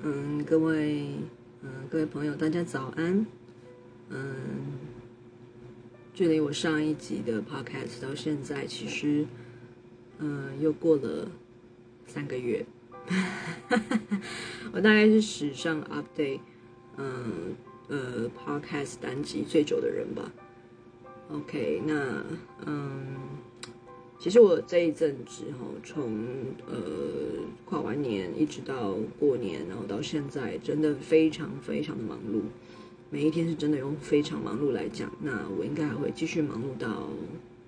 嗯，各位，嗯，各位朋友，大家早安。嗯，距离我上一集的 podcast 到现在，其实，嗯，又过了三个月。我大概是史上 update，嗯，呃，podcast 单集最久的人吧。OK，那，嗯。其实我这一阵子哈，从呃跨完年一直到过年，然后到现在，真的非常非常的忙碌。每一天是真的用非常忙碌来讲。那我应该还会继续忙碌到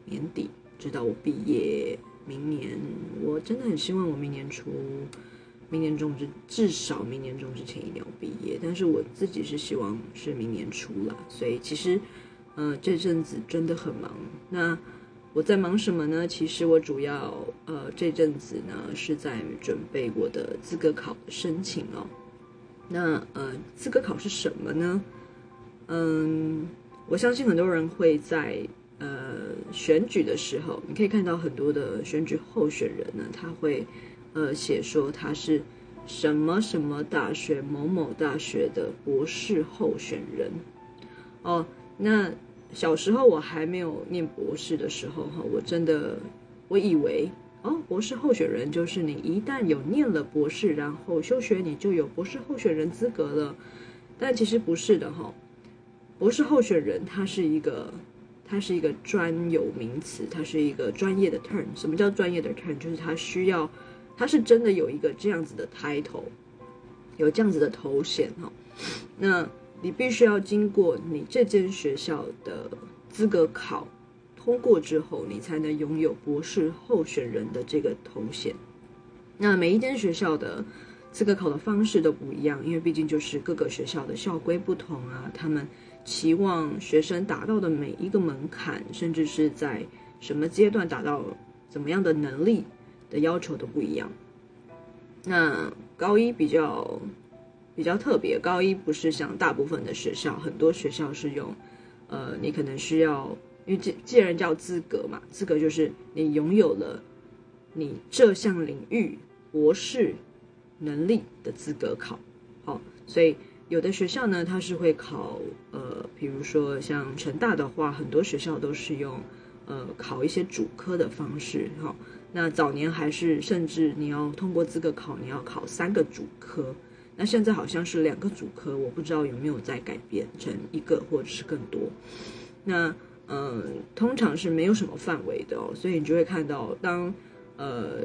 年底，直到我毕业。明年我真的很希望我明年初、明年中至至少明年中之前一定要毕业。但是我自己是希望是明年初了。所以其实，呃，这阵子真的很忙。那。我在忙什么呢？其实我主要呃这阵子呢是在准备我的资格考的申请哦。那呃资格考是什么呢？嗯，我相信很多人会在呃选举的时候，你可以看到很多的选举候选人呢，他会呃写说他是什么什么大学某某大学的博士候选人哦。那小时候我还没有念博士的时候，哈，我真的我以为哦，博士候选人就是你一旦有念了博士，然后休学，你就有博士候选人资格了。但其实不是的，哈，博士候选人他是一个，他是一个专有名词，它是一个专业的 term。什么叫专业的 term？就是他需要，他是真的有一个这样子的 title，有这样子的头衔，哈，那。你必须要经过你这间学校的资格考通过之后，你才能拥有博士候选人的这个头衔。那每一间学校的资格考的方式都不一样，因为毕竟就是各个学校的校规不同啊，他们期望学生达到的每一个门槛，甚至是在什么阶段达到怎么样的能力的要求都不一样。那高一比较。比较特别，高一不是像大部分的学校，很多学校是用，呃，你可能需要，因为既既然叫资格嘛，资格就是你拥有了你这项领域博士能力的资格考，好，所以有的学校呢，它是会考，呃，比如说像成大的话，很多学校都是用，呃，考一些主科的方式，哈，那早年还是甚至你要通过资格考，你要考三个主科。那现在好像是两个主科，我不知道有没有在改变成一个或者是更多。那嗯，通常是没有什么范围的哦，所以你就会看到，当呃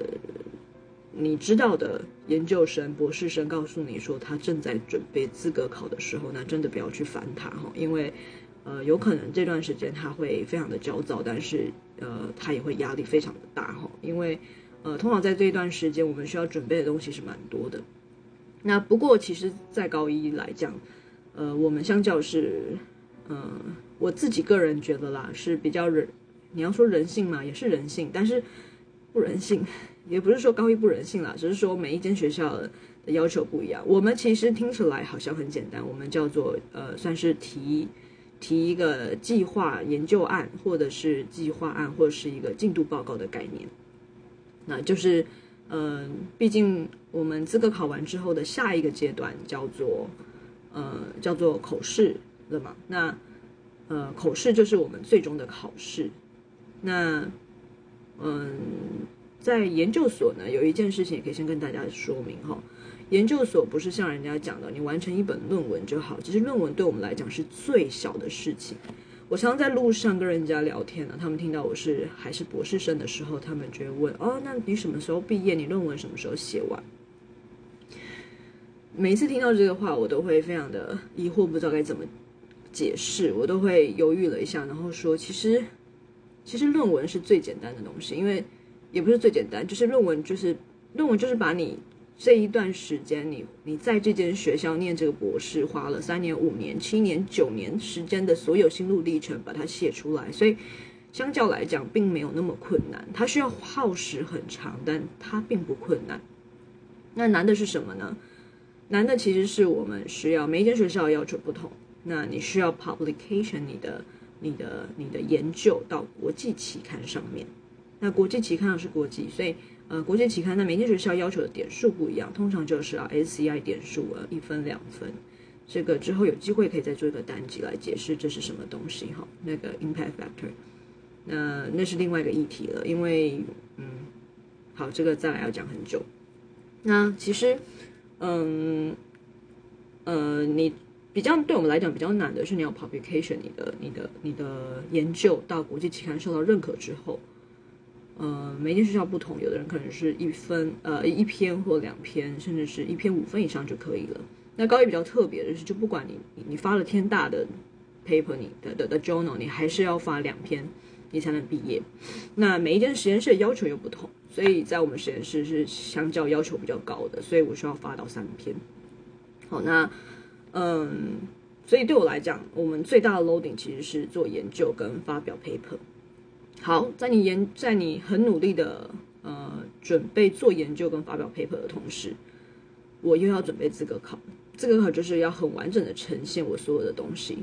你知道的研究生、博士生告诉你说他正在准备资格考的时候，那真的不要去烦他哈，因为呃有可能这段时间他会非常的焦躁，但是呃他也会压力非常的大哈，因为呃通常在这一段时间我们需要准备的东西是蛮多的。那不过，其实，在高一来讲，呃，我们相较是，嗯，我自己个人觉得啦，是比较人，你要说人性嘛，也是人性，但是不人性，也不是说高一不人性啦，只是说每一间学校的要求不一样。我们其实听起来好像很简单，我们叫做呃，算是提提一个计划研究案，或者是计划案，或者是一个进度报告的概念，那就是。嗯，毕竟我们资格考完之后的下一个阶段叫做，呃，叫做口试了嘛。那，呃，口试就是我们最终的考试。那，嗯，在研究所呢，有一件事情也可以先跟大家说明哈。研究所不是像人家讲的，你完成一本论文就好。其实论文对我们来讲是最小的事情。我常常在路上跟人家聊天呢，他们听到我是还是博士生的时候，他们就会问：哦，那你什么时候毕业？你论文什么时候写完？每一次听到这个话，我都会非常的疑惑，不知道该怎么解释。我都会犹豫了一下，然后说：其实，其实论文是最简单的东西，因为也不是最简单，就是论文就是论文就是把你。这一段时间，你你在这间学校念这个博士，花了三年、五年、七年、九年时间的所有心路历程，把它写出来，所以相较来讲，并没有那么困难。它需要耗时很长，但它并不困难。那难的是什么呢？难的其实是我们需要每一间学校要求不同。那你需要 publication 你的、你的、你的研究到国际期刊上面。那国际期刊是国际，所以。呃，国际期刊，那每间学校要求的点数不一样，通常就是啊 SCI 点数啊一分两分，这个之后有机会可以再做一个单集来解释这是什么东西哈，那个 impact factor，那那是另外一个议题了，因为嗯，好，这个再来要讲很久。那其实，嗯，呃，你比较对我们来讲比较难的是你要 publication 你的你的你的研究到国际期刊受到认可之后。呃，每间学校不同，有的人可能是一分，呃，一篇或两篇，甚至是一篇五分以上就可以了。那高一比较特别的是，就不管你你发了天大的 paper，你的的的 journal，你还是要发两篇，你才能毕业。那每一间实验室的要求又不同，所以在我们实验室是相较要求比较高的，所以我需要发到三篇。好，那嗯，所以对我来讲，我们最大的 loading 其实是做研究跟发表 paper。好，在你研在你很努力的呃准备做研究跟发表 paper 的同时，我又要准备资格考。资格考就是要很完整的呈现我所有的东西。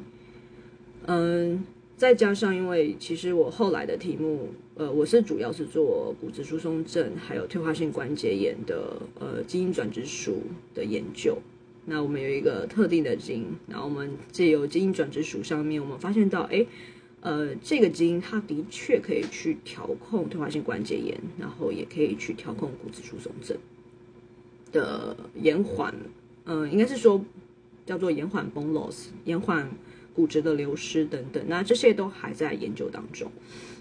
嗯，再加上因为其实我后来的题目，呃，我是主要是做骨质疏松症还有退化性关节炎的呃基因转殖属的研究。那我们有一个特定的基因，然后我们借由基因转殖属上面，我们发现到哎。呃，这个基因它的确可以去调控退化性关节炎，然后也可以去调控骨质疏松症的延缓，嗯，应该是说叫做延缓 bone loss，延缓骨质的流失等等。那这些都还在研究当中。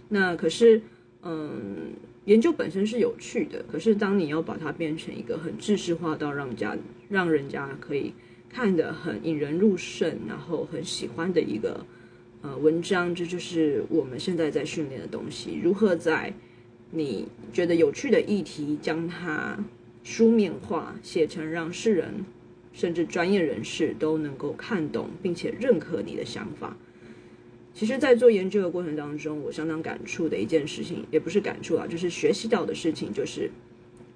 那可是，嗯，研究本身是有趣的，可是当你要把它变成一个很知识化到让家让人家可以看得很引人入胜，然后很喜欢的一个。呃，文章这就是我们现在在训练的东西。如何在你觉得有趣的议题，将它书面化，写成让世人甚至专业人士都能够看懂，并且认可你的想法。其实，在做研究的过程当中，我相当感触的一件事情，也不是感触啊，就是学习到的事情，就是。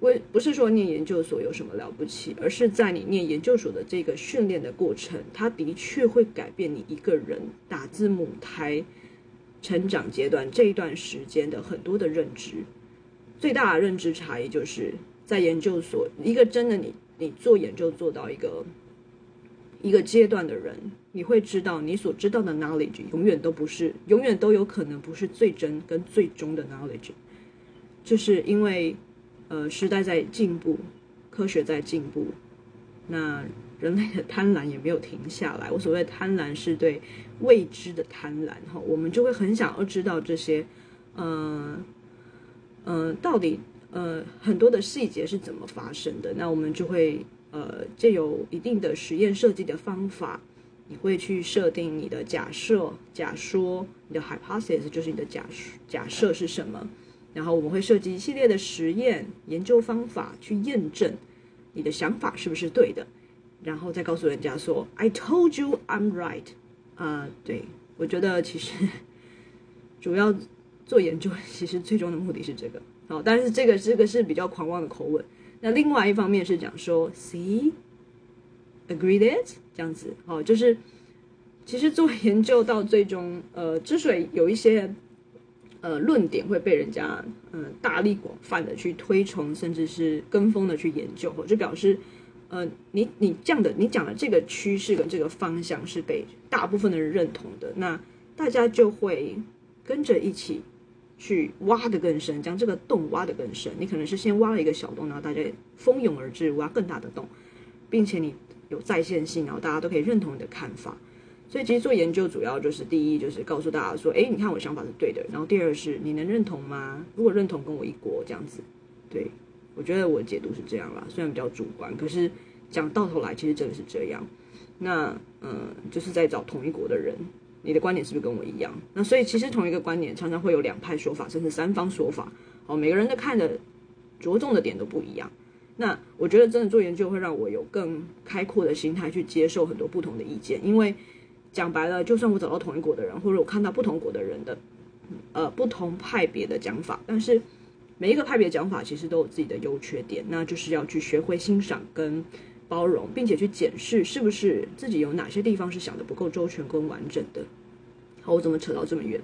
为不是说念研究所有什么了不起，而是在你念研究所的这个训练的过程，它的确会改变你一个人打字母胎成长阶段这一段时间的很多的认知。最大的认知差异就是在研究所，一个真的你你做研究做到一个一个阶段的人，你会知道你所知道的 knowledge 永远都不是，永远都有可能不是最真跟最终的 knowledge，就是因为。呃，时代在进步，科学在进步，那人类的贪婪也没有停下来。我所谓的贪婪是对未知的贪婪哈，我们就会很想要知道这些，呃，呃，到底呃很多的细节是怎么发生的。那我们就会呃借有一定的实验设计的方法，你会去设定你的假设、假说，你的 hypothesis 就是你的假假设是什么。然后我们会设计一系列的实验研究方法去验证你的想法是不是对的，然后再告诉人家说 "I told you I'm right"。啊，对我觉得其实 主要做研究，其实最终的目的是这个。好，但是这个这个是比较狂妄的口吻。那另外一方面是讲说 "See, agreed it" 这样子。哦，就是其实做研究到最终，呃，之所以有一些。呃，论点会被人家嗯大力广泛的去推崇，甚至是跟风的去研究，就表示，呃，你你这样的你讲的这个趋势跟这个方向是被大部分的人认同的，那大家就会跟着一起去挖的更深，将这个洞挖的更深。你可能是先挖了一个小洞，然后大家蜂拥而至挖更大的洞，并且你有在线性，然后大家都可以认同你的看法。所以其实做研究主要就是第一就是告诉大家说，哎，你看我想法是对的。然后第二是你能认同吗？如果认同，跟我一国这样子。对我觉得我的解读是这样啦，虽然比较主观，可是讲到头来其实真的是这样。那嗯，就是在找同一国的人，你的观点是不是跟我一样？那所以其实同一个观点常常会有两派说法，甚至三方说法。哦，每个人的看的着重的点都不一样。那我觉得真的做研究会让我有更开阔的心态去接受很多不同的意见，因为。讲白了，就算我找到同一国的人，或者我看到不同国的人的，呃，不同派别的讲法，但是每一个派别讲法其实都有自己的优缺点，那就是要去学会欣赏跟包容，并且去检视是不是自己有哪些地方是想的不够周全跟完整的。好，我怎么扯到这么远？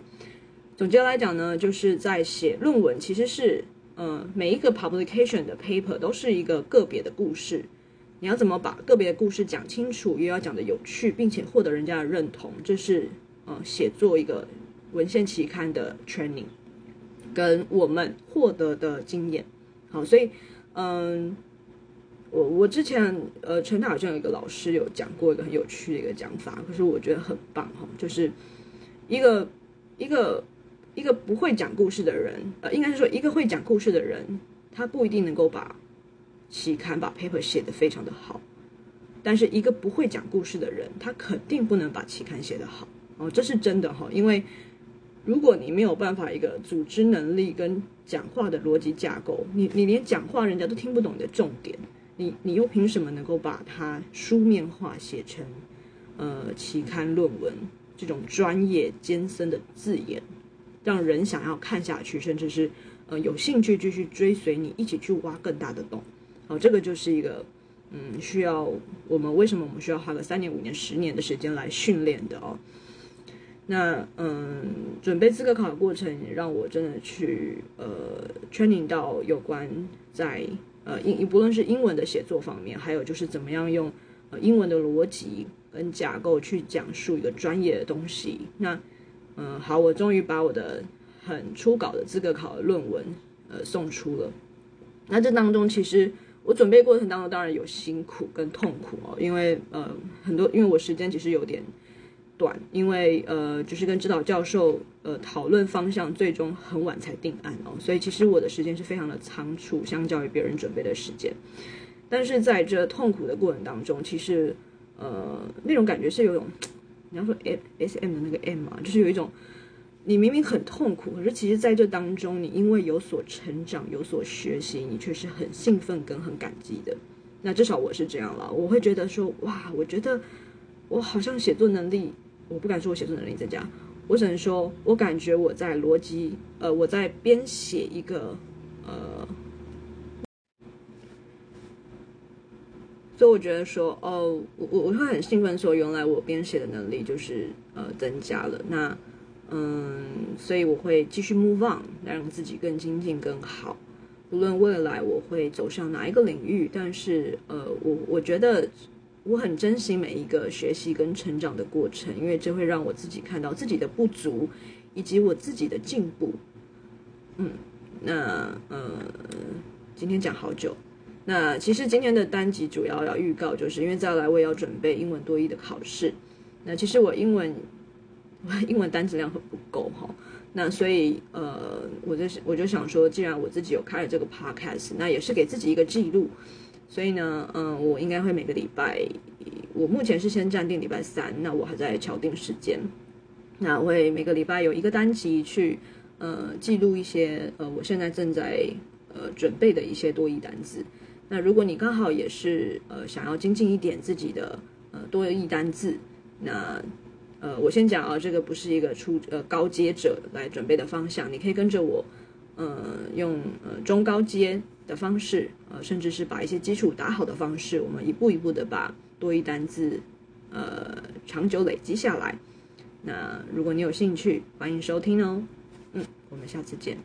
总结来讲呢，就是在写论文，其实是呃，每一个 publication 的 paper 都是一个个别的故事，你要怎么把个别的故事讲清楚，又要讲的有趣，并且获得人家的认同，这是呃写作一个文献期刊的 training，跟我们获得的经验。好，所以嗯。我我之前呃，成大好像有一个老师有讲过一个很有趣的一个讲法，可是我觉得很棒哈，就是一个一个一个不会讲故事的人，呃，应该是说一个会讲故事的人，他不一定能够把期刊把 paper 写得非常的好，但是一个不会讲故事的人，他肯定不能把期刊写得好哦，这是真的哈，因为如果你没有办法一个组织能力跟讲话的逻辑架构，你你连讲话人家都听不懂你的重点。你你又凭什么能够把它书面化写成，呃，期刊论文这种专业艰深的字眼，让人想要看下去，甚至是呃有兴趣继续追随你一起去挖更大的洞？好，这个就是一个嗯需要我们为什么我们需要花个三年、五年、十年的时间来训练的哦。那嗯，准备资格考的过程让我真的去呃 training 到有关在。呃，英不论是英文的写作方面，还有就是怎么样用呃英文的逻辑跟架构去讲述一个专业的东西。那嗯，好，我终于把我的很初稿的资格考的论文呃送出了。那这当中其实我准备过程当中当然有辛苦跟痛苦哦，因为呃很多因为我时间其实有点。短，因为呃，就是跟指导教授呃讨论方向，最终很晚才定案哦，所以其实我的时间是非常的仓促，相较于别人准备的时间。但是在这痛苦的过程当中，其实呃那种感觉是有种，你要说 S S M 的那个 M 嘛，就是有一种你明明很痛苦，可是其实在这当中，你因为有所成长、有所学习，你却是很兴奋跟很感激的。那至少我是这样了，我会觉得说哇，我觉得我好像写作能力。我不敢说我写作能力增加，我只能说，我感觉我在逻辑，呃，我在编写一个，呃，所以我觉得说，哦，我我我会很兴奋，说原来我编写的能力就是呃增加了。那嗯，所以我会继续 move on，来让自己更精进更好。无论未来我会走向哪一个领域，但是呃，我我觉得。我很珍惜每一个学习跟成长的过程，因为这会让我自己看到自己的不足，以及我自己的进步。嗯，那呃，今天讲好久。那其实今天的单集主要要预告，就是因为再来我也要准备英文多一的考试。那其实我英文英文单词量很不够哈，那所以呃，我就我就想说，既然我自己有开了这个 podcast，那也是给自己一个记录。所以呢，嗯，我应该会每个礼拜，我目前是先暂定礼拜三，那我还在敲定时间，那我会每个礼拜有一个单集去，呃，记录一些，呃，我现在正在呃准备的一些多义单字。那如果你刚好也是呃想要精进一点自己的呃多义单字，那呃我先讲啊，这个不是一个初呃高阶者来准备的方向，你可以跟着我，呃，用呃中高阶。的方式，呃，甚至是把一些基础打好的方式，我们一步一步的把多一单字，呃，长久累积下来。那如果你有兴趣，欢迎收听哦。嗯，我们下次见。